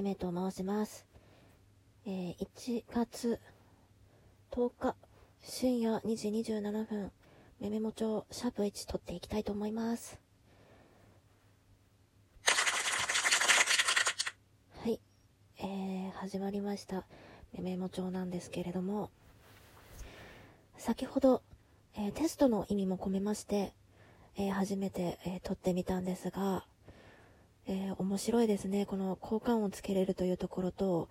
めめと申します。えー1月10日深夜2時27分、めめも帳シャープ1撮っていきたいと思います。はい、えー、始まりました。めめも帳なんですけれども、先ほど、えーテストの意味も込めまして、えー初めて、えー撮ってみたんですが、えー面白いですね。この交換をつけれるというところと、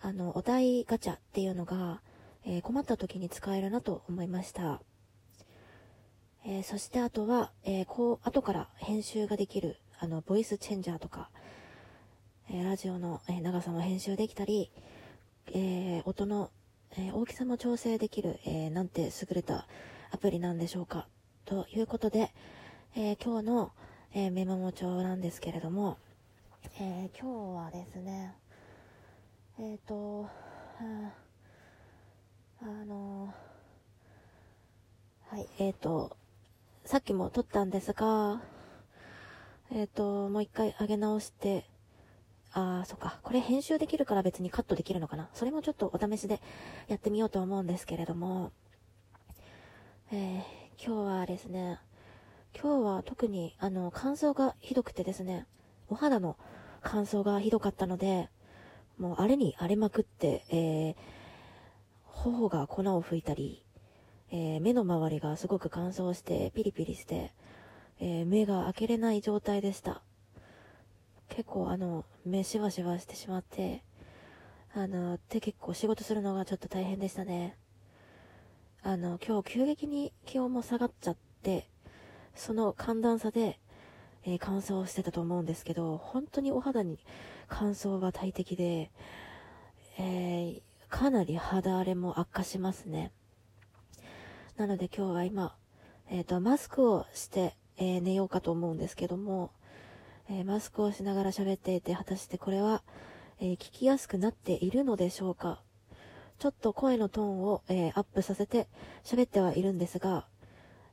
あの、お題ガチャっていうのが、えー困った時に使えるなと思いました。えーそしてあとは、えーこう、後から編集ができる、あの、ボイスチェンジャーとか、えラジオの、え長さも編集できたり、え音の、え大きさも調整できる、えなんて優れたアプリなんでしょうか。ということで、え今日の、えーメモ帳なんですけれども、えー今日はですね、えっ、と、あ、のはい、えっ、と、さっきも撮ったんですが、えっ、と、もう一回上げ直して、あー、そっか。これ編集できるから別にカットできるのかな。それもちょっとお試しでやってみようと思うんですけれども、えー今日はですね、今日は特にあの乾燥がひどくてですね、お肌の乾燥がひどかったので、もう荒れに荒れまくって、えー、頬が粉を吹いたり、えー目の周りがすごく乾燥してピリピリして、えー目が開けれない状態でした。結構あの、目しわしわしてしまって、あの、で結構仕事するのがちょっと大変でしたね。あの、今日急激に気温も下がっちゃって、その寒暖差で、えー乾燥してたと思うんですけど、本当にお肌に乾燥が大敵で、えーかなり肌荒れも悪化しますね。なので今日は今、えっ、と、マスクをして、えー寝ようかと思うんですけども、えーマスクをしながら喋っていて、果たしてこれは、え聞きやすくなっているのでしょうかちょっと声のトーンを、えアップさせて喋ってはいるんですが、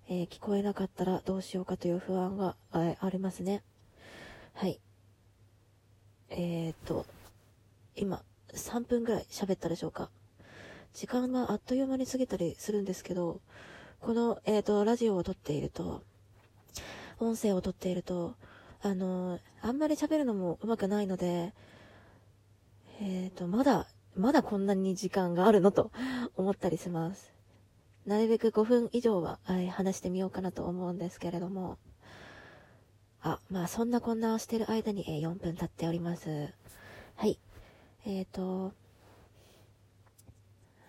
えー聞こえなかったらどうしようかという不安が、えありますね。はい。えー、っと、今、3分ぐらい喋ったでしょうか。時間はあっという間に過ぎたりするんですけど、この、えー、っと、ラジオを撮っていると、音声を撮っていると、あのーあんまり喋るのもうまくないので、えー、っと、まだ、まだこんなに時間があるのと思ったりします。なるべく5分以上は、はい話してみようかなと思うんですけれども。あ、まあそんなこんなをしてる間に、えー4分経っております。はい。えっ、ー、と、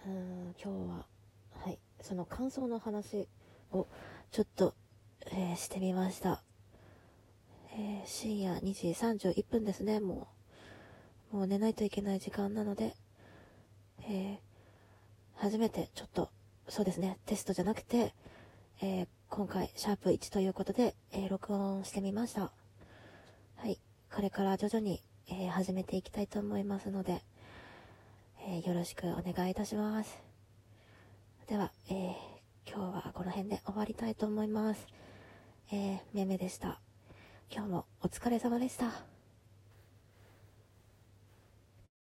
うん、今日は、はい、その感想の話をちょっと、えーしてみました。えー深夜2時31分ですね、もう。もう寝ないといけない時間なので、えー初めてちょっと、そうですね、テストじゃなくて、えー今回、シャープ1ということで、えー録音してみました。はい。これから徐々に、えー始めていきたいと思いますので、えよろしくお願いいたします。では、えー今日はこの辺で終わりたいと思います。えーめめでした。今日もお疲れ様でした。